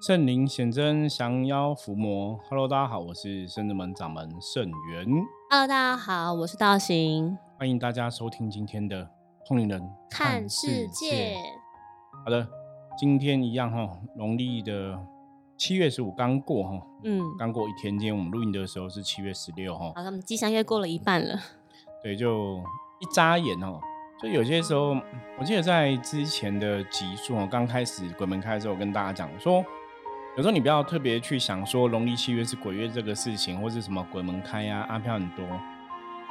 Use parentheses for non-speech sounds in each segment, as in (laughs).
圣灵显真，降妖伏魔。Hello，大家好，我是圣子门掌门圣元。Hello，大家好，我是道行。欢迎大家收听今天的通灵人看世界。好的，今天一样哈，农历的七月十五刚过哈，嗯，刚过一天。今天我们录音的时候是七月十六哈。好，他们吉祥月过了一半了。对，就一眨眼哦。所以有些时候，我记得在之前的集数哦，刚开始鬼门开的时候，我跟大家讲说。有时候你不要特别去想说农历七月是鬼月这个事情，或是什么鬼门开呀，阿飘很多，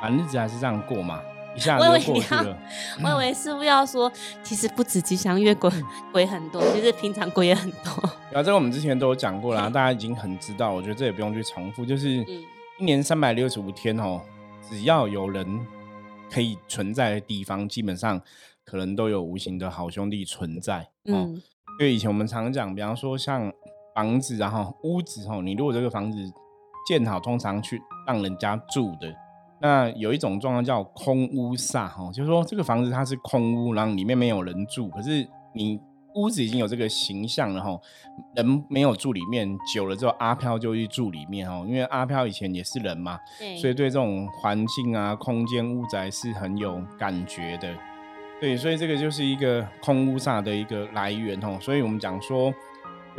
反正日子还是这样过嘛，一下就过去了。我以为是不要说，其实不止吉祥月鬼鬼很多，其实平常鬼也很多。然后这个我们之前都有讲过啦，大家已经很知道，我觉得这也不用去重复。就是一年三百六十五天哦，只要有人可以存在的地方，基本上可能都有无形的好兄弟存在。嗯，因为以前我们常讲，比方说像。房子，然后屋子，吼，你如果这个房子建好，通常去让人家住的，那有一种状况叫空屋煞，哈，就是说这个房子它是空屋，然后里面没有人住，可是你屋子已经有这个形象了，哈，人没有住里面，久了之后阿飘就去住里面，哦，因为阿飘以前也是人嘛，所以对这种环境啊、空间、屋宅是很有感觉的，对，所以这个就是一个空屋煞的一个来源，哦，所以我们讲说。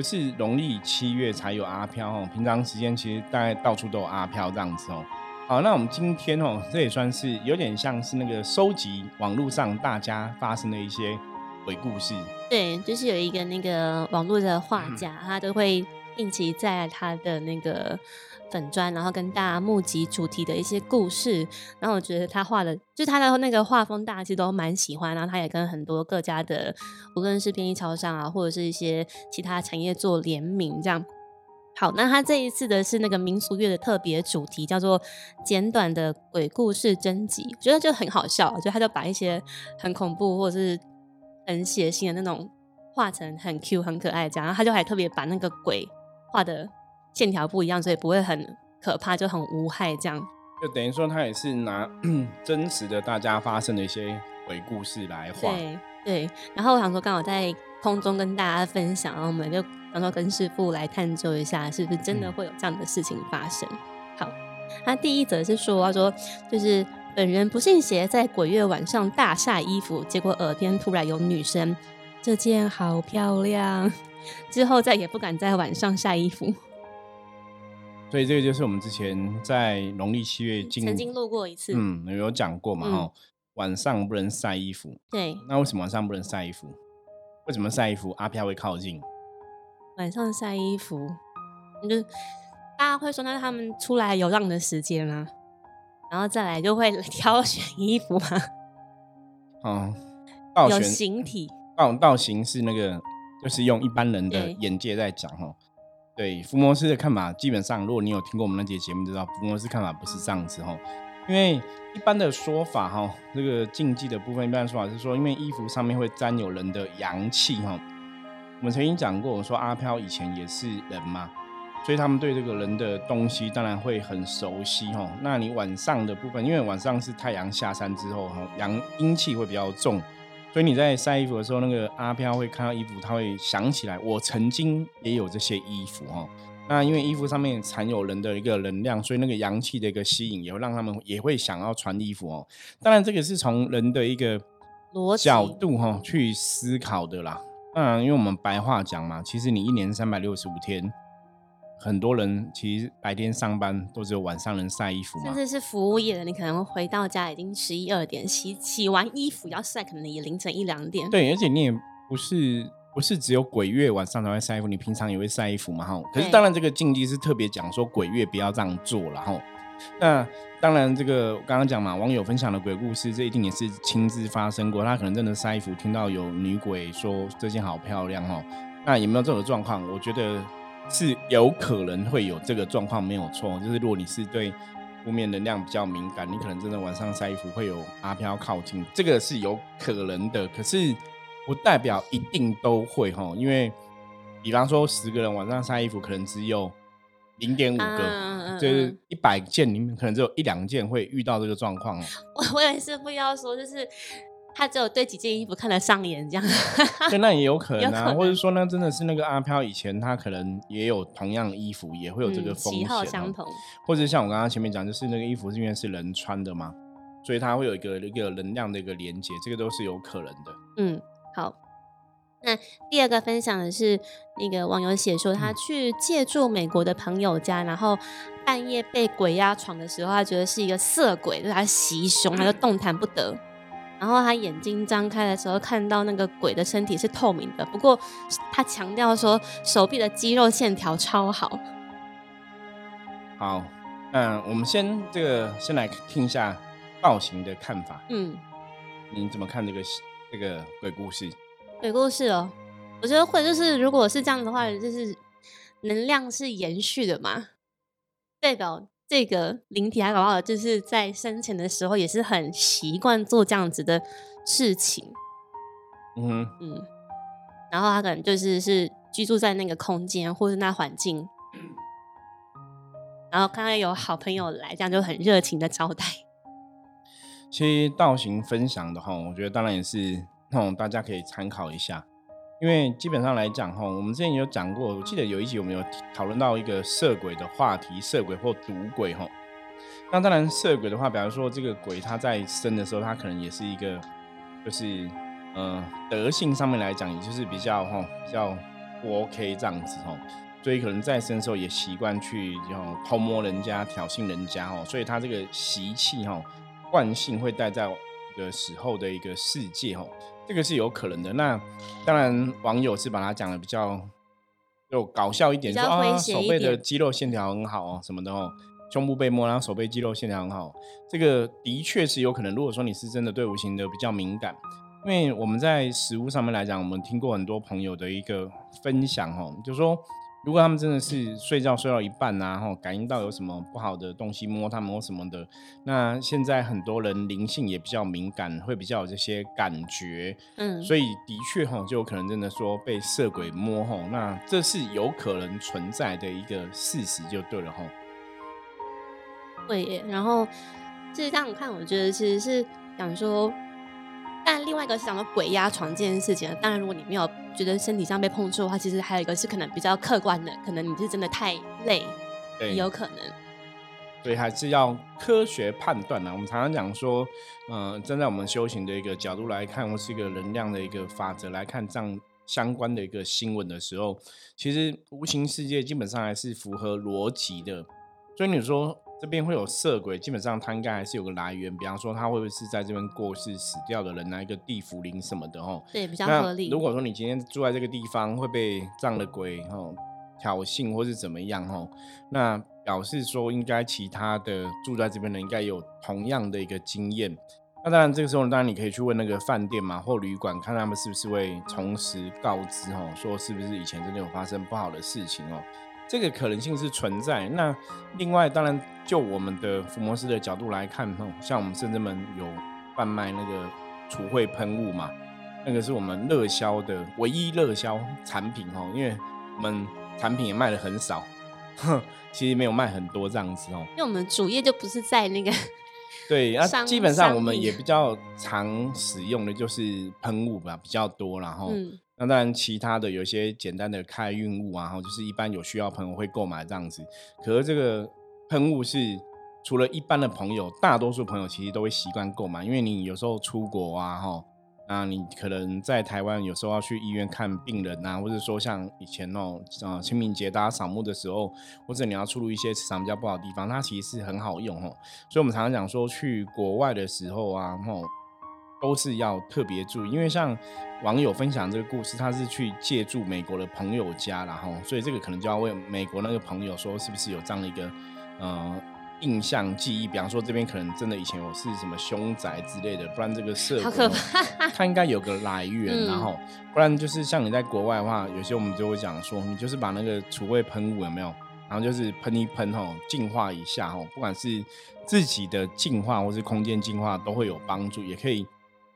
不是农历七月才有阿飘哦，平常时间其实大概到处都有阿飘这样子哦。好，那我们今天哦，这也算是有点像是那个收集网络上大家发生的一些鬼故事。对，就是有一个那个网络的画家，他都会定期在他的那个。粉砖，然后跟大家募集主题的一些故事，然后我觉得他画的，就他的那个画风，大家其实都蛮喜欢。然后他也跟很多各家的，无论是便利超商啊，或者是一些其他产业做联名，这样。好，那他这一次的是那个民俗月的特别主题，叫做简短的鬼故事征集，觉得就很好笑。就他就把一些很恐怖或者是很血腥的那种画成很 Q 很可爱这样，然后他就还特别把那个鬼画的。线条不一样，所以不会很可怕，就很无害。这样就等于说，他也是拿 (clears throat) 真实的大家发生的一些鬼故事来画。对对。然后我想说，刚好在空中跟大家分享，然后我们就想说跟师傅来探究一下，是不是真的会有这样的事情发生。好，他第一则是说，他说就是本人不信邪，在鬼月晚上大晒衣服，结果耳边突然有女生：“这件好漂亮。(laughs) ”之后再也不敢在晚上晒衣服。所以这个就是我们之前在农历七月曾经录过一次，嗯，有讲过嘛？哈，晚上不能晒衣服。对。那为什么晚上不能晒衣服？为什么晒衣服阿飘会靠近？晚上晒衣服，就大家会说那是他们出来游浪的时间啊，然后再来就会挑选衣服嘛。(laughs) 哦，有形体。道道形是那个，就是用一般人的眼界在讲哈。对伏魔师的看法，基本上，如果你有听过我们那节节目，知道伏魔师看法不是这样子哈。因为一般的说法哈，这个禁忌的部分，一般的说法是说，因为衣服上面会沾有人的阳气哈。我们曾经讲过，我说阿飘以前也是人嘛，所以他们对这个人的东西当然会很熟悉哈。那你晚上的部分，因为晚上是太阳下山之后哈，阳阴气会比较重。所以你在晒衣服的时候，那个阿飘会看到衣服，他会想起来，我曾经也有这些衣服哦。那因为衣服上面藏有人的一个能量，所以那个阳气的一个吸引，也会让他们也会想要穿衣服哦。当然，这个是从人的一个角度哈去思考的啦。当然，因为我们白话讲嘛，其实你一年三百六十五天。很多人其实白天上班都只有晚上能晒衣服嘛，甚至是服务业的，你可能回到家已经十一二点，洗洗完衣服要晒，可能也凌晨一两点。对，而且你也不是不是只有鬼月晚上才会晒衣服，你平常也会晒衣服嘛哈。可是当然这个禁忌是特别讲说鬼月不要这样做了哈。那当然这个刚刚讲嘛，网友分享的鬼故事，这一定也是亲自发生过，他可能真的晒衣服听到有女鬼说这件好漂亮哦。那有没有这种状况？我觉得。是有可能会有这个状况，没有错。就是如果你是对负面能量比较敏感，你可能真的晚上晒衣服会有阿飘靠近，这个是有可能的。可是不代表一定都会哈，因为比方说十个人晚上晒衣服，可能只有零点五个，就是一百件里面可能只有一两件会遇到这个状况。我我也是不要说，就是他只有对几件衣服看得上眼，这样。(laughs) 对，那也有可能啊，或者说呢，真的是那个阿飘以前他可能也有同样的衣服，也会有这个风险。喜好相同，或者像我刚刚前面讲，就是那个衣服是因为是人穿的嘛，所以它会有一个一个能量的一个连接，这个都是有可能的。嗯，好。那第二个分享的是那个网友写说，他去借住美国的朋友家，然后半夜被鬼压床的时候，他觉得是一个色鬼对他袭胸，他就动弹不得。然后他眼睛张开的时候，看到那个鬼的身体是透明的，不过他强调说手臂的肌肉线条超好。好，那我们先这个先来听一下道行的看法。嗯，你怎么看这个这个鬼故事？鬼故事哦，我觉得会就是如果是这样的话，就是能量是延续的嘛，代表。这个灵体还搞不好就是在生前的时候也是很习惯做这样子的事情，嗯嗯，然后他可能就是是居住在那个空间或者那环境，然后看到有好朋友来，这样就很热情的招待。其实道行分享的话，我觉得当然也是那种大家可以参考一下。因为基本上来讲，哈，我们之前有讲过，我记得有一集我们有讨论到一个色鬼的话题，色鬼或赌鬼，哈。那当然，色鬼的话，比方说这个鬼他在生的时候，他可能也是一个，就是，呃，德性上面来讲，也就是比较，哈，比较不 OK 这样子，哈。所以可能在生的时候也习惯去，后偷摸人家、挑衅人家，哦。所以他这个习气，哈，惯性会带在个时候的一个世界，哦。这个是有可能的。那当然，网友是把它讲的比较就搞笑一点，说啊，手背的肌肉线条很好哦，什么的哦，胸部被摸，然后手背肌肉线条很好。这个的确是有可能。如果说你是真的对无形的比较敏感，因为我们在食物上面来讲，我们听过很多朋友的一个分享哦，就说。如果他们真的是睡觉睡到一半呐，然后感应到有什么不好的东西摸他们或什么的，那现在很多人灵性也比较敏感，会比较有这些感觉，嗯，所以的确哈，就有可能真的说被色鬼摸哈，那这是有可能存在的一个事实就对了哈。会耶，然后其实这样看，我觉得其实是想说。但另外一个是讲到鬼压床这件事情，当然如果你没有觉得身体上被碰触的话，其实还有一个是可能比较客观的，可能你是真的太累，也有可能。所以还是要科学判断呢。我们常常讲说，嗯，站在我们修行的一个角度来看，或是一个能量的一个法则来看，这样相关的一个新闻的时候，其实无形世界基本上还是符合逻辑的。所以你说。这边会有色鬼，基本上它应该还是有个来源，比方说他会不会是在这边过世死掉的人，拿一个地府灵什么的哦。对，比较合理。如果说你今天住在这个地方会被这样的鬼吼挑衅或是怎么样哦，那表示说应该其他的住在这边的应该有同样的一个经验。那当然这个时候当然你可以去问那个饭店嘛或旅馆，看他们是不是会从实告知哦，说是不是以前真的有发生不好的事情哦。这个可能性是存在。那另外，当然就我们的福摩斯的角度来看，吼，像我们甚至们有贩卖那个除秽喷雾嘛，那个是我们热销的唯一热销产品，哦，因为我们产品也卖的很少，其实没有卖很多这样子，哦。因为我们主业就不是在那个对，啊，基本上我们也比较常使用的就是喷雾吧，比较多，然后。那当然，其他的有些简单的开运物啊，然后就是一般有需要朋友会购买这样子。可是这个喷雾是除了一般的朋友，大多数朋友其实都会习惯购买，因为你有时候出国啊，哈，那你可能在台湾有时候要去医院看病人啊，或者说像以前哦，啊清明节大家扫墓的时候，或者你要出入一些磁场比较不好的地方，它其实是很好用哦。所以我们常常讲说，去国外的时候啊，吼。都是要特别注意，因为像网友分享这个故事，他是去借住美国的朋友家，然后所以这个可能就要问美国那个朋友说，是不是有这样的一个呃印象记忆？比方说这边可能真的以前有是什么凶宅之类的，不然这个社好可怕，他应该有个来源，然后不然就是像你在国外的话，有些我们就会讲说，你就是把那个除味喷雾有没有，然后就是喷一喷吼，净化一下吼，不管是自己的净化或是空间净化都会有帮助，也可以。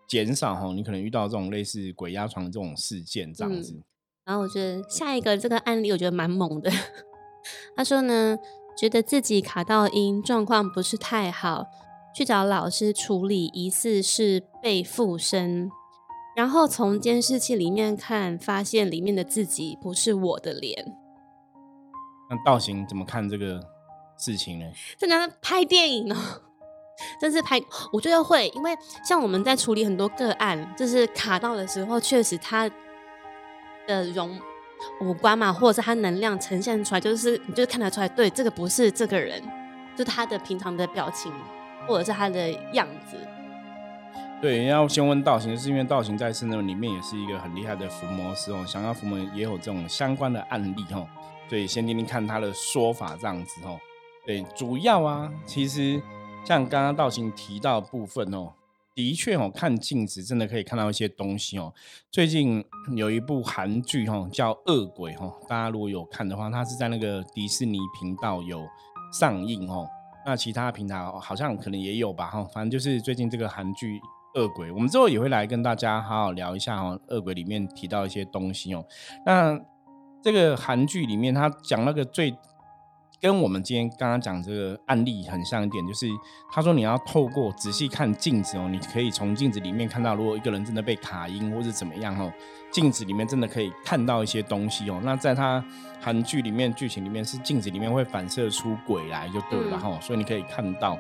减少哈，你可能遇到这种类似鬼压床的这种事件这样子。然后我觉得下一个这个案例，我觉得蛮猛的。(laughs) 他说呢，觉得自己卡到音，状况不是太好，去找老师处理疑似是被附身，然后从监视器里面看，发现里面的自己不是我的脸。那道行怎么看这个事情呢？真的拍电影哦，真是拍，我觉得会，因为像我们在处理很多个案，就是卡到的时候，确实他的容五官嘛，或者是他能量呈现出来，就是你就看得出来，对，这个不是这个人，就他的平常的表情，或者是他的样子。对，要先问道行，是因为道行在圣人里面也是一个很厉害的伏魔师哦，想要伏魔也有这种相关的案例哦。所以先听听看他的说法，这样子哦。对，主要啊，其实像刚刚道行提到部分哦，的确哦，看镜子真的可以看到一些东西哦。最近 (clears throat) 有一部韩剧哦，叫《恶鬼》哦，大家如果有看的话，它是在那个迪士尼频道有上映哦。那其他平台好像可能也有吧哈。反正就是最近这个韩剧《恶鬼》，我们之后也会来跟大家好好聊一下哦，《恶鬼》里面提到一些东西哦。那这个韩剧里面，他讲那个最跟我们今天刚刚讲这个案例很像一点，就是他说你要透过仔细看镜子哦，你可以从镜子里面看到，如果一个人真的被卡音或者怎么样哦，镜子里面真的可以看到一些东西哦。那在他韩剧里面剧情里面是镜子里面会反射出鬼来就对了哈，所以你可以看到。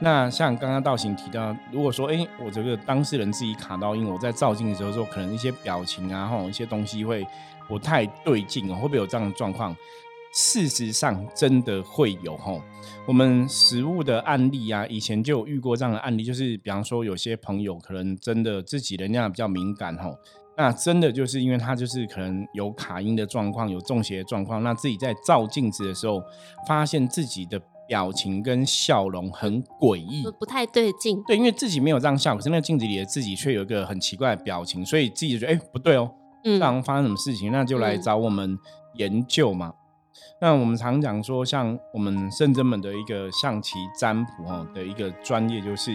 那像刚刚道行提到，如果说哎我这个当事人自己卡到音，我在照镜的时候，可能一些表情啊哈，一些东西会。不太对劲哦，会不会有这样的状况？事实上，真的会有吼。我们实物的案例啊，以前就有遇过这样的案例，就是比方说，有些朋友可能真的自己能量比较敏感吼，那真的就是因为他就是可能有卡音的状况，有中邪的状况，那自己在照镜子的时候，发现自己的表情跟笑容很诡异，不太对劲。对，因为自己没有这样笑，可是那个镜子里的自己却有一个很奇怪的表情，所以自己就觉得哎，不对哦。常发生什么事情，那就来找我们研究嘛。那我们常讲说，像我们圣真门的一个象棋占卜哦的一个专业，就是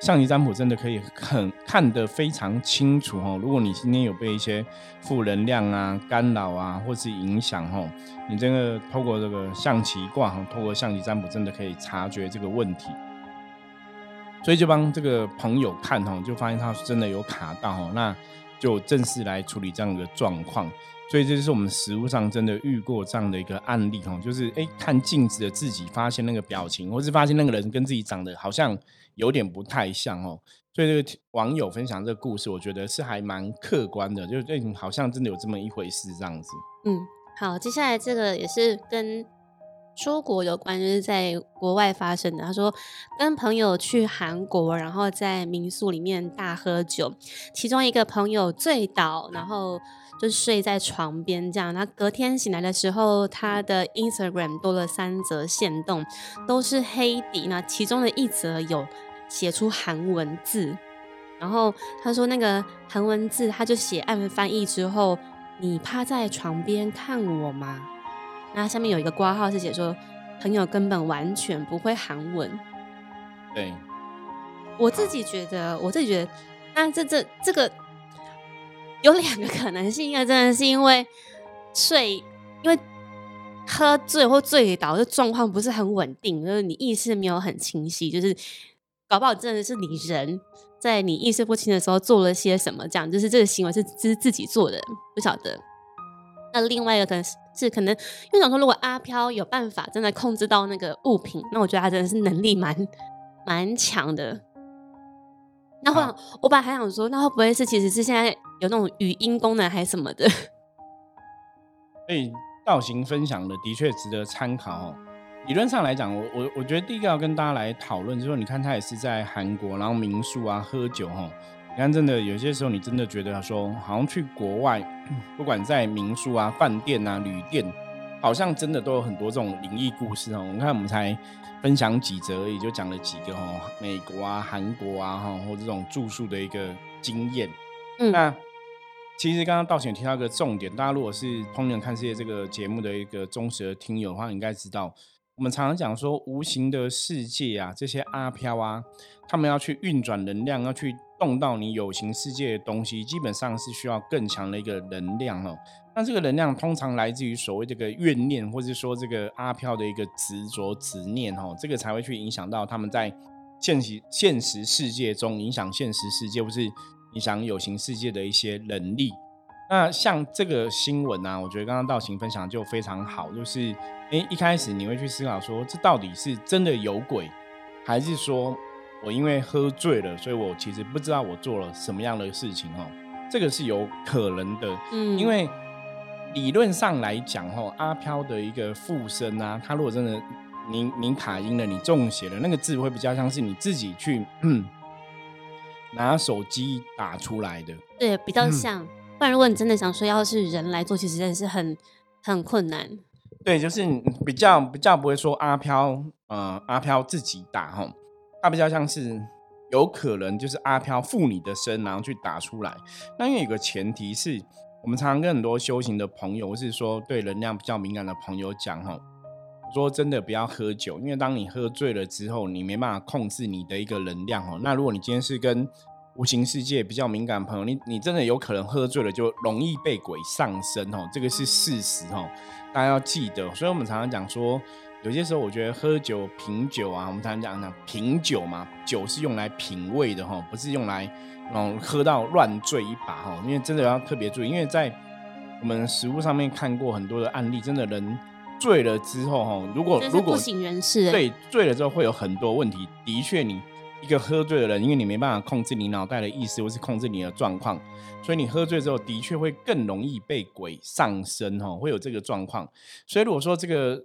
象棋占卜真的可以很看得非常清楚哦。如果你今天有被一些负能量啊干扰啊，或是影响哦，你这个透过这个象棋卦哈，透过象棋占卜，真的可以察觉这个问题。所以就帮这个朋友看哈，就发现他真的有卡到哈，那。就正式来处理这样一个状况，所以这就是我们实物上真的遇过这样的一个案例哈，就是哎看镜子的自己发现那个表情，或是发现那个人跟自己长得好像有点不太像哦，所以这个网友分享这个故事，我觉得是还蛮客观的，就是哎好像真的有这么一回事这样子。嗯，好，接下来这个也是跟。出国有关，就是在国外发生的。他说，跟朋友去韩国，然后在民宿里面大喝酒，其中一个朋友醉倒，然后就睡在床边。这样，那隔天醒来的时候，他的 Instagram 多了三则线动，都是黑底。那其中的一则有写出韩文字，然后他说那个韩文字，他就写按翻译之后，你趴在床边看我吗？那下面有一个挂号是写说，朋友根本完全不会韩文。对，我自己觉得，我自己觉得，那这这这个有两个可能性，一个真的是因为睡，因为喝醉或醉倒，就状况不是很稳定，就是你意识没有很清晰，就是搞不好真的是你人在你意识不清的时候做了些什么，这样就是这个行为是是自己做的，不晓得。那另外一个可能是。是可能，因为想说，如果阿飘有办法真的控制到那个物品，那我觉得他真的是能力蛮蛮强的。那会，我本来还想说，那会不会是其实是现在有那种语音功能还是什么的？(laughs) 所以造型分享的的确值得参考哦。理论上来讲，我我我觉得第一个要跟大家来讨论，就是说，你看他也是在韩国，然后民宿啊喝酒哈。你看，真的有些时候，你真的觉得说，好像去国外，不管在民宿啊、饭店啊、旅店，好像真的都有很多这种灵异故事哦。你看，我们才分享几则，也就讲了几个哈，美国啊、韩国啊哈，或这种住宿的一个经验。嗯，那其实刚刚道贤提到一个重点，大家如果是《通人看世界》这个节目的一个忠实的听友的话，应该知道。我们常常讲说，无形的世界啊，这些阿飘啊，他们要去运转能量，要去动到你有形世界的东西，基本上是需要更强的一个能量哦。那这个能量通常来自于所谓这个怨念，或者说这个阿飘的一个执着执念哦，这个才会去影响到他们在现实现实世界中影响现实世界，或是影响有形世界的一些能力。那像这个新闻啊，我觉得刚刚道行分享就非常好，就是诶一开始你会去思考说，这到底是真的有鬼，还是说我因为喝醉了，所以我其实不知道我做了什么样的事情哦？这个是有可能的，嗯，因为理论上来讲，哈，阿飘的一个附身啊，他如果真的您您卡音了，你中邪了，那个字会比较像是你自己去拿手机打出来的，对，比较像。不然，如果你真的想说要是人来做，其实真的是很很困难。对，就是比较比较不会说阿飘，呃，阿飘自己打哈，他比较像是有可能就是阿飘附你的身，然后去打出来。那因为有个前提是，我们常常跟很多修行的朋友，或是说对能量比较敏感的朋友讲哈，说真的不要喝酒，因为当你喝醉了之后，你没办法控制你的一个能量哦。那如果你今天是跟无形世界比较敏感的朋友，你你真的有可能喝醉了就容易被鬼上身哦，这个是事实哦，大家要记得。所以我们常常讲说，有些时候我觉得喝酒品酒啊，我们常常讲讲品酒嘛，酒是用来品味的哈，不是用来嗯喝到乱醉一把哈。因为真的要特别注意，因为在我们食物上面看过很多的案例，真的人醉了之后哈，如果如果不省人事，对醉了之后会有很多问题，的确你。一个喝醉的人，因为你没办法控制你脑袋的意思，或是控制你的状况，所以你喝醉之后，的确会更容易被鬼上身，哈，会有这个状况。所以如果说这个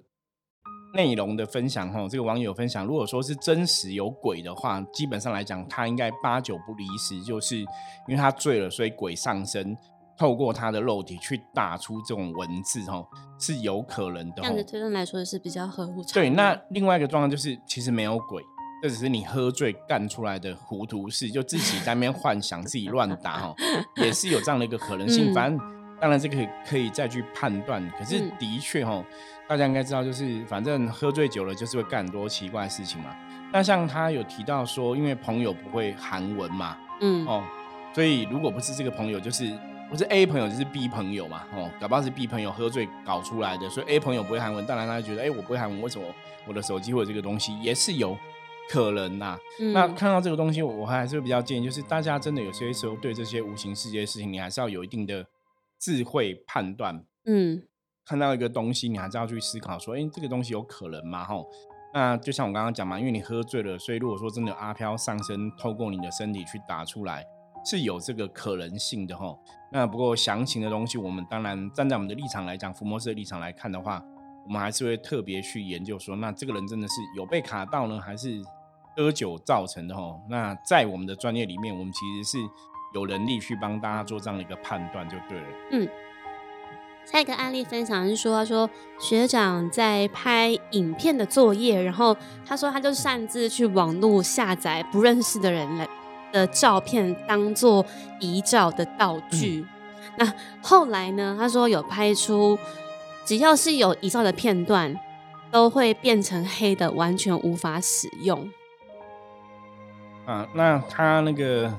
内容的分享，哈，这个网友分享，如果说是真实有鬼的话，基本上来讲，他应该八九不离十，就是因为他醉了，所以鬼上身，透过他的肉体去打出这种文字，哈，是有可能的。这样的推论来说是比较合乎常对，那另外一个状况就是，其实没有鬼。这只是你喝醉干出来的糊涂事，就自己在那边幻想，自己乱打哈，(laughs) 也是有这样的一个可能性。反正当然这个可以再去判断，可是的确哈，大家应该知道，就是反正喝醉酒了，就是会干很多奇怪的事情嘛。那像他有提到说，因为朋友不会韩文嘛，嗯哦，所以如果不是这个朋友，就是不是 A 朋友，就是 B 朋友嘛，哦，搞不好是 B 朋友喝醉搞出来的，所以 A 朋友不会韩文，当然他就觉得，哎，我不会韩文，为什么我的手机会有这个东西也是有。可能呐，那看到这个东西，我还是比较建议，就是大家真的有些时候对这些无形世界的事情，你还是要有一定的智慧判断。嗯，看到一个东西，你还是要去思考说，哎，这个东西有可能吗？哈，那就像我刚刚讲嘛，因为你喝醉了，所以如果说真的阿飘上身，透过你的身体去打出来，是有这个可能性的哈。那不过详情的东西，我们当然站在我们的立场来讲，福摩斯的立场来看的话，我们还是会特别去研究说，那这个人真的是有被卡到呢，还是？喝酒造成的哈，那在我们的专业里面，我们其实是有能力去帮大家做这样的一个判断，就对了。嗯，下一个案例分享是说，他说学长在拍影片的作业，然后他说他就擅自去网络下载不认识的人来的照片，当做遗照的道具。那后来呢，他说有拍出只要是有遗照的片段，都会变成黑的，完全无法使用。啊，那他那个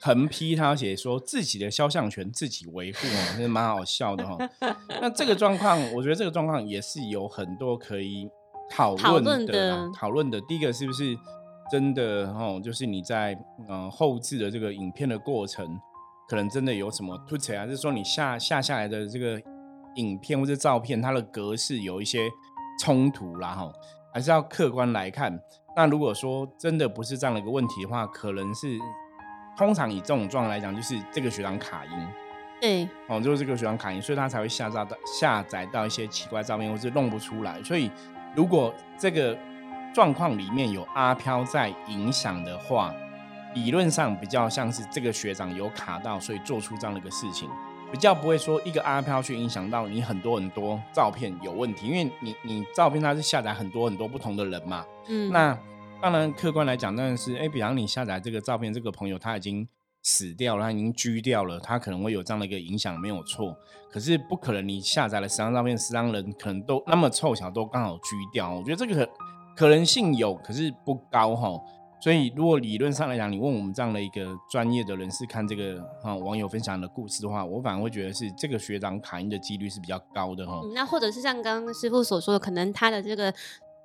横批，他写说自己的肖像权自己维护哦，真是蛮好笑的哈。(laughs) 那这个状况，我觉得这个状况也是有很多可以讨论的。讨论的，第一个是不是真的哦？就是你在嗯后置的这个影片的过程，可能真的有什么突起啊？就是说你下下下来的这个影片或者照片，它的格式有一些冲突啦哈，还是要客观来看。那如果说真的不是这样的一个问题的话，可能是通常以这种状况来讲，就是这个学长卡音，对，哦，就是这个学长卡音，所以他才会下载到下载到一些奇怪照片，或是弄不出来。所以如果这个状况里面有阿飘在影响的话，理论上比较像是这个学长有卡到，所以做出这样的一个事情。比较不会说一个阿飘去影响到你很多很多照片有问题，因为你你照片它是下载很多很多不同的人嘛，嗯，那当然客观来讲当然是，哎，比方你下载这个照片，这个朋友他已经死掉了，他已经拘掉了，他可能会有这样的一个影响，没有错。可是不可能你下载了十张照片，十张人可能都那么凑巧都刚好拘掉，我觉得这个可能性有，可是不高哈。所以，如果理论上来讲，你问我们这样的一个专业的人士看这个啊网友分享的故事的话，我反而会觉得是这个学长卡音的几率是比较高的哈。那或者是像刚刚师傅所说的，可能他的这个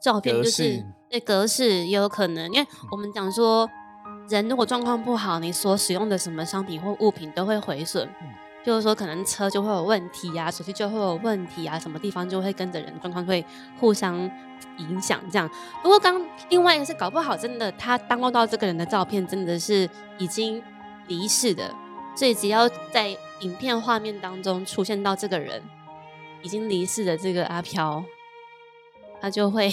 照片，就是对格式也有可能，因为我们讲说，人如果状况不好，你所使用的什么商品或物品都会毁损。就是说，可能车就会有问题啊，手机就会有问题啊，什么地方就会跟着人状况会互相影响这样。不过刚另外一个是搞不好真的他当录到这个人的照片真的是已经离世的，所以只要在影片画面当中出现到这个人已经离世的这个阿飘，他就会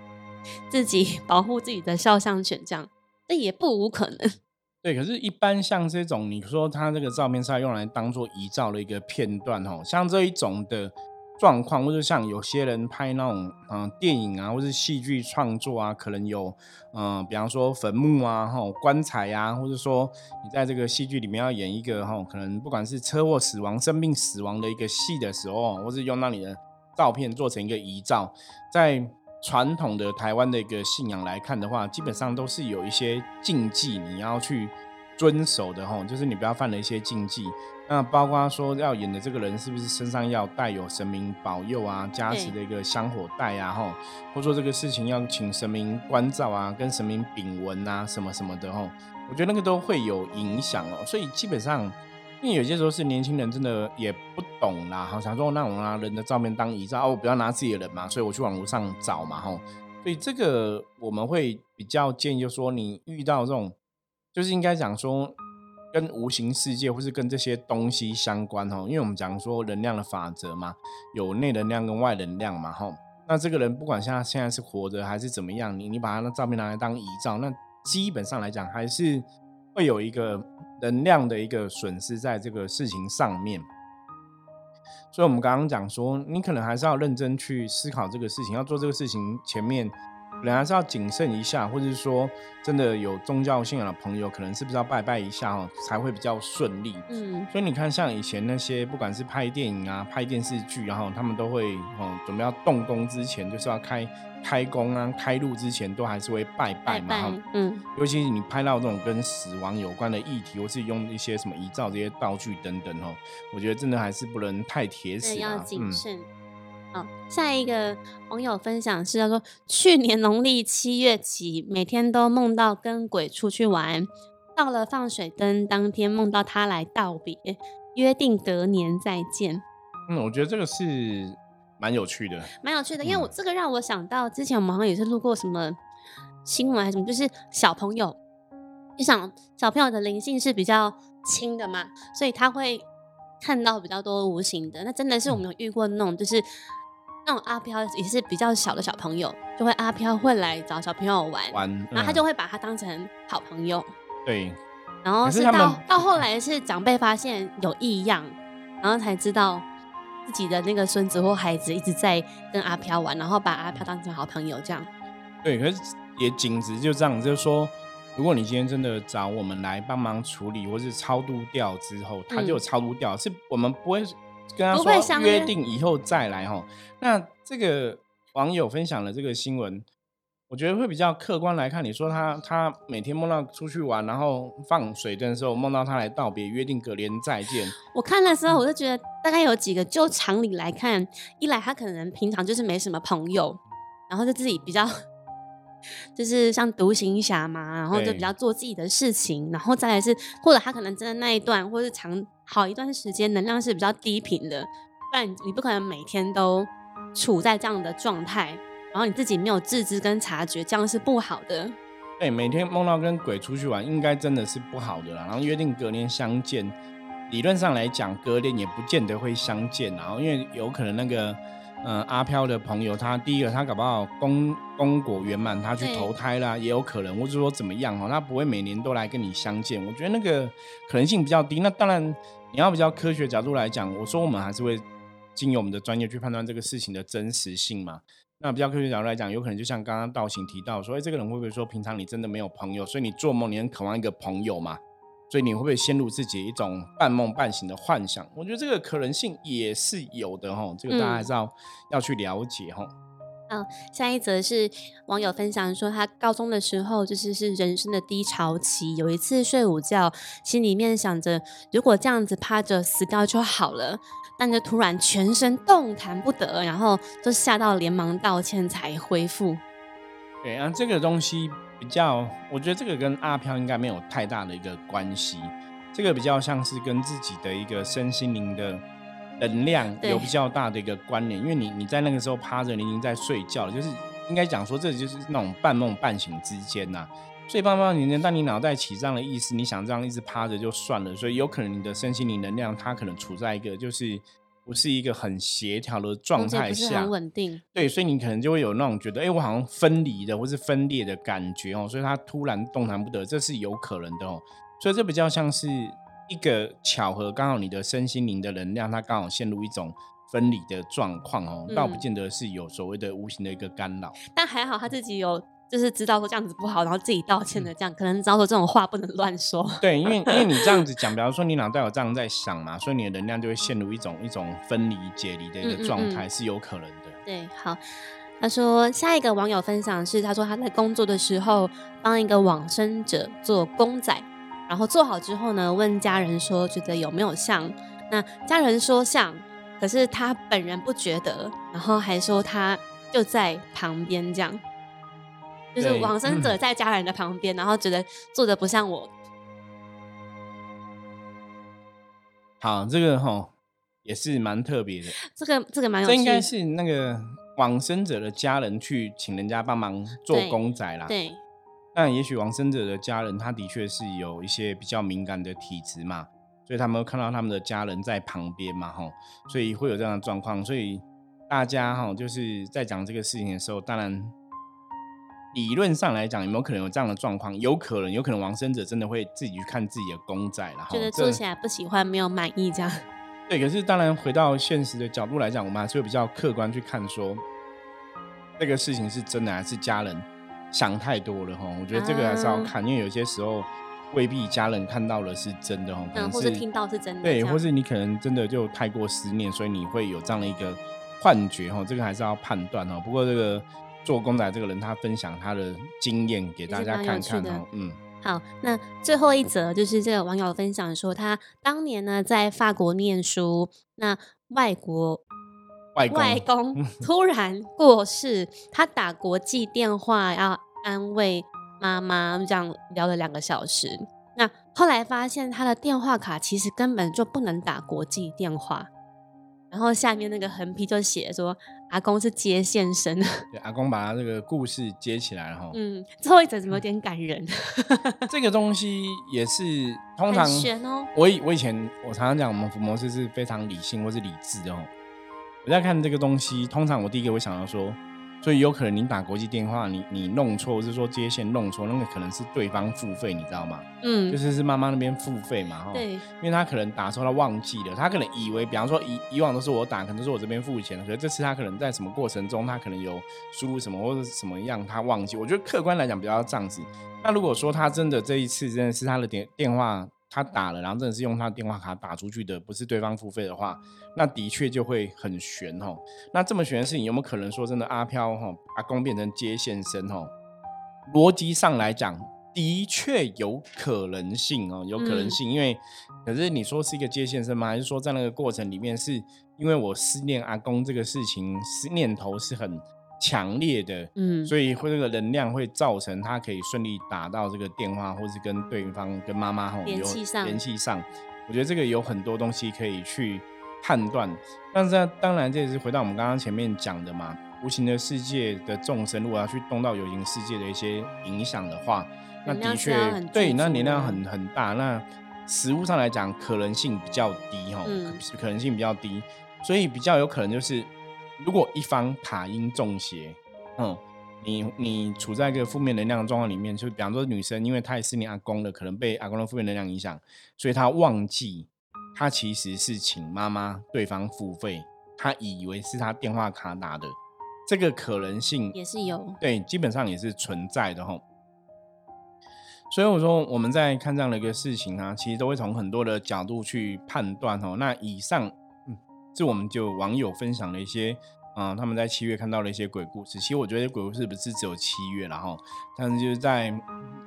(laughs) 自己保护自己的肖像权，这样这也不无可能。对，可是，一般像这种，你说他这个照片是要用来当做遗照的一个片段哦，像这一种的状况，或者像有些人拍那种嗯电影啊，或是戏剧创作啊，可能有嗯，比方说坟墓啊、哈棺材呀，或者说你在这个戏剧里面要演一个哈，可能不管是车祸死亡、生病死亡的一个戏的时候，或是用那你的照片做成一个遗照，在。传统的台湾的一个信仰来看的话，基本上都是有一些禁忌你要去遵守的吼，就是你不要犯了一些禁忌。那包括说要演的这个人是不是身上要带有神明保佑啊、加持的一个香火带啊，吼，或者说这个事情要请神明关照啊、跟神明禀文啊什么什么的吼，我觉得那个都会有影响哦。所以基本上。因为有些时候是年轻人真的也不懂啦，好想说那我拿人的照片当遗照，哦，不要拿自己的人嘛，所以我去网络上找嘛，吼，所以这个我们会比较建议，就说你遇到这种，就是应该讲说跟无形世界或是跟这些东西相关，吼，因为我们讲说能量的法则嘛，有内能量跟外能量嘛，吼，那这个人不管现在现在是活着还是怎么样，你你把他的照片拿来当遗照，那基本上来讲还是会有一个。能量的一个损失在这个事情上面，所以我们刚刚讲说，你可能还是要认真去思考这个事情，要做这个事情前面。可能还是要谨慎一下，或者是说，真的有宗教信仰的朋友，可能是不是要拜拜一下哦，才会比较顺利。嗯，所以你看，像以前那些不管是拍电影啊、拍电视剧，然后他们都会哦，准备要动工之前，就是要开开工啊、开路之前，都还是会拜拜嘛。嗯，尤其是你拍到这种跟死亡有关的议题，或是用一些什么遗照这些道具等等哦，我觉得真的还是不能太铁齿要谨慎。好，下一个网友分享是他说，去年农历七月起，每天都梦到跟鬼出去玩，到了放水灯当天，梦到他来道别，约定隔年再见。嗯，我觉得这个是蛮有趣的，蛮有趣的，因为我这个让我想到之前我们好像也是录过什么新闻还是什么，就是小朋友，你想小朋友的灵性是比较轻的嘛，所以他会看到比较多无形的，那真的是我们有遇过那种就是。那种阿飘也是比较小的小朋友，就会阿飘会来找小朋友玩，玩，然后他就会把他当成好朋友。对，然后是到到后来是长辈发现有异样，然后才知道自己的那个孙子或孩子一直在跟阿飘玩，然后把阿飘当成好朋友这样。对，可是也仅止就这样，就是说，如果你今天真的找我们来帮忙处理或是超度掉之后，他就超度掉，是我们不会。跟他说约定以后再来哈。那这个网友分享了这个新闻，我觉得会比较客观来看。你说他他每天梦到出去玩，然后放水灯的时候梦到他来道别，约定隔年再见。我看的时候我就觉得大概有几个，就常理来看，一来他可能平常就是没什么朋友，然后就自己比较。就是像独行侠嘛，然后就比较做自己的事情，然后再来是，或者他可能真的那一段，或是长好一段时间能量是比较低频的，不然你不可能每天都处在这样的状态，然后你自己没有自知跟察觉，这样是不好的。对，每天梦到跟鬼出去玩，应该真的是不好的啦。然后约定隔年相见，理论上来讲，隔年也不见得会相见，然后因为有可能那个。嗯，阿飘的朋友，他第一个他搞不好功功果圆满，他去投胎啦，也有可能，或者说怎么样哦，他不会每年都来跟你相见。我觉得那个可能性比较低。那当然，你要比较科学角度来讲，我说我们还是会经由我们的专业去判断这个事情的真实性嘛。那比较科学角度来讲，有可能就像刚刚道行提到说，哎，这个人会不会说平常你真的没有朋友，所以你做梦你很渴望一个朋友嘛？所以你会不会陷入自己一种半梦半醒的幻想？我觉得这个可能性也是有的哈，这个大家还是要要去了解哈。好，下一则是网友分享说，他高中的时候就是是人生的低潮期。有一次睡午觉，心里面想着如果这样子趴着死掉就好了，但就突然全身动弹不得，然后就吓到连忙道歉才恢复。对啊，这个东西比较，我觉得这个跟阿飘应该没有太大的一个关系，这个比较像是跟自己的一个身心灵的。能量有比较大的一个关联，因为你你在那个时候趴着，你已经在睡觉了，就是应该讲说，这就是那种半梦半醒之间呐。睡半梦半醒，但你脑袋起这样的意思，你想这样一直趴着就算了，所以有可能你的身心灵能量它可能处在一个就是不是一个很协调的状态下，很稳定。对，所以你可能就会有那种觉得，哎，我好像分离的或是分裂的感觉哦，所以它突然动弹不得，这是有可能的哦。所以这比较像是。一个巧合，刚好你的身心灵的能量，它刚好陷入一种分离的状况哦，倒不见得是有所谓的无形的一个干扰。但还好他自己有，就是知道说这样子不好，然后自己道歉的，这样可能知道说这种话不能乱说。对，因为因为你这样子 (laughs) 讲，比方说你脑袋有这样在想嘛，所以你的能量就会陷入一种一种分离解离的一个状态，是有可能的。对，好，他说下一个网友分享是，他说他在工作的时候帮一个往生者做公仔。然后做好之后呢，问家人说觉得有没有像？那家人说像，可是他本人不觉得，然后还说他就在旁边这样，就是往生者在家人的旁边，然后觉得做的不像我。好，这个哈也是蛮特别的，这个这个蛮有，这应该是那个往生者的家人去请人家帮忙做公仔啦，对。但也许往生者的家人，他的确是有一些比较敏感的体质嘛，所以他们看到他们的家人在旁边嘛，吼，所以会有这样的状况。所以大家哈，就是在讲这个事情的时候，当然理论上来讲，有没有可能有这样的状况？有可能，有可能往生者真的会自己去看自己的公仔，然后觉得做起来不喜欢，没有满意这样。(laughs) 对，可是当然回到现实的角度来讲，我们还是会比较客观去看，说这个事情是真的还是家人。想太多了哈，我觉得这个还是要看，因为有些时候未必家人看到了是真的哈，可能是听到是真的，对，或是你可能真的就太过思念，所以你会有这样的一个幻觉哈，这个还是要判断哈。不过这个做公仔这个人，他分享他的经验给大家看看哈，嗯，好，那最后一则就是这个网友分享说，他当年呢在法国念书，那外国。外公突然过世，他打国际电话要安慰妈妈，这样聊了两个小时。那后来发现他的电话卡其实根本就不能打国际电话，然后下面那个横批就写说阿公是接线生。对，阿公把他这个故事接起来了哈。(laughs) 嗯，最后一则怎么有点感人？(laughs) 这个东西也是通常哦。我以我以前我常常讲，我们福摩斯是非常理性或是理智的哦。我在看这个东西，通常我第一个会想到说，所以有可能你打国际电话，你你弄错，或是说接线弄错，那个可能是对方付费，你知道吗？嗯，就是是妈妈那边付费嘛，哈。对。因为他可能打错，他忘记了，他可能以为，比方说以以往都是我打，可能是我这边付钱，可是这次他可能在什么过程中，他可能有输入什么或者什么样，他忘记。我觉得客观来讲比较这样子。那如果说他真的这一次真的是他的电电话。他打了，然后真的是用他的电话卡打出去的，不是对方付费的话，那的确就会很悬哦。那这么悬的事情，有没有可能说真的阿飘哈阿公变成接线生哦？逻辑上来讲，的确有可能性哦，有可能性。因为可是你说是一个接线生吗？还是说在那个过程里面，是因为我思念阿公这个事情，思念头是很。强烈的，嗯，所以会这个能量会造成他可以顺利打到这个电话，或是跟对方跟妈妈吼联系上，联系上。我觉得这个有很多东西可以去判断，但是当然这也是回到我们刚刚前面讲的嘛，无形的世界的众生如果要去动到有形世界的一些影响的话，那的确对，那能量很很大。那实物上来讲，可能性比较低哈，可能性比较低，所以比较有可能就是。如果一方卡因中邪，嗯，你你处在一个负面能量的状况里面，就比方说女生，因为她也是你阿公的，可能被阿公的负面能量影响，所以她忘记她其实是请妈妈对方付费，她以为是她电话卡打的，这个可能性也是有，对，基本上也是存在的哈。所以我说我们在看这样的一个事情啊，其实都会从很多的角度去判断哦。那以上。是我们就网友分享了一些啊，他们在七月看到了一些鬼故事。其实我觉得鬼故事不是只有七月然后，但是就是在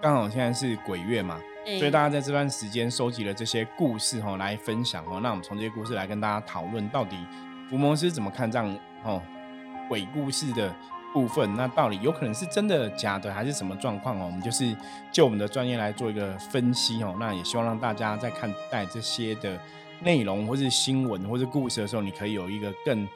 刚好现在是鬼月嘛，所以大家在这段时间收集了这些故事哈来分享哦。那我们从这些故事来跟大家讨论，到底福摩斯怎么看这样哦鬼故事的部分？那到底有可能是真的假的，还是什么状况哦？我们就是就我们的专业来做一个分析哦。那也希望让大家在看待这些的内容，或是新闻，或是故事的时候，你可以有一个更。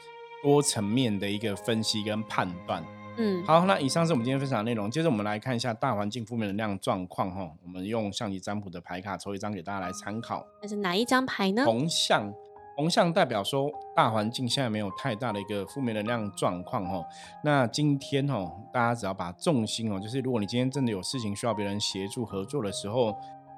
多层面的一个分析跟判断，嗯，好，那以上是我们今天分享的内容。接着我们来看一下大环境负面能量状况哈。我们用象棋占卜的牌卡抽一张给大家来参考。那是哪一张牌呢？红象，红象代表说大环境现在没有太大的一个负面能量状况哈。那今天哦，大家只要把重心哦，就是如果你今天真的有事情需要别人协助合作的时候。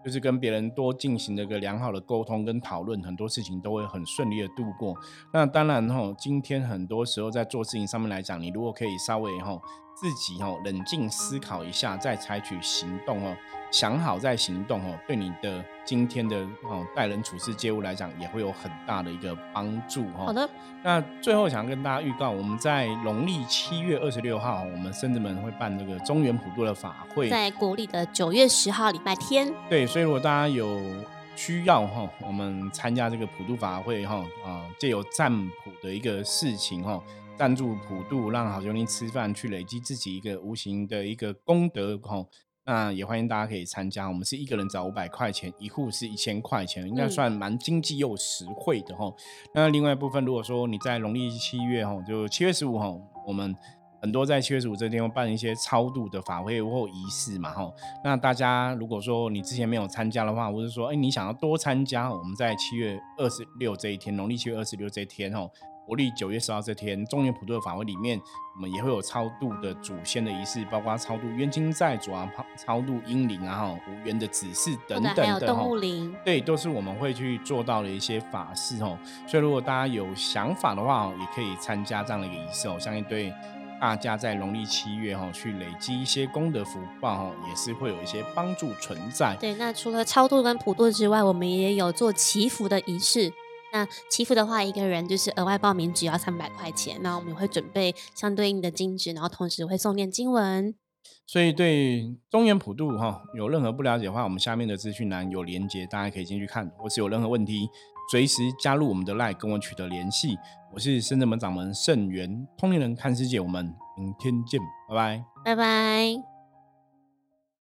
就是跟别人多进行了一个良好的沟通跟讨论，很多事情都会很顺利的度过。那当然哈，今天很多时候在做事情上面来讲，你如果可以稍微哈。自己哦，冷静思考一下，再采取行动哦。想好再行动哦，对你的今天的哦待人处事、接物来讲，也会有很大的一个帮助哦。好的，那最后想跟大家预告，我们在农历七月二十六号，我们甚至们会办这个中原普渡的法会，在国历的九月十号礼拜天。对，所以如果大家有需要哈，我们参加这个普渡法会哈啊，借由占卜的一个事情哈。赞助普渡，让好兄弟吃饭，去累积自己一个无形的一个功德吼。那也欢迎大家可以参加。我们是一个人找五百块钱，一户是一千块钱，应该算蛮经济又实惠的吼。那另外一部分，如果说你在农历七月吼，就七月十五吼，我们很多在七月十五这天会办一些超度的法会或仪式嘛吼。那大家如果说你之前没有参加的话，或者说哎你想要多参加，我们在七月二十六这一天，农历七月二十六这一天吼。国历九月十号这天，中原普渡的法会里面，我们也会有超度的祖先的仪式，包括超度冤亲债主啊，超度阴灵啊，哈，无缘的指示等等的哈，对，都是我们会去做到的一些法事哦。所以如果大家有想法的话，也可以参加这样的一个仪式哦。相信对大家在农历七月哈，去累积一些功德福报哈，也是会有一些帮助存在。对，那除了超度跟普渡之外，我们也有做祈福的仪式。那祈福的话，一个人就是额外报名只要三百块钱。那我们会准备相对应的金纸，然后同时会送念经文。所以对中原普渡哈，有任何不了解的话，我们下面的资讯栏有连接，大家可以进去看。或是有任何问题，随时加入我们的 LINE 跟我取得联系。我是深圳门掌门圣元通灵人看世界，我们明天见，拜拜，拜拜。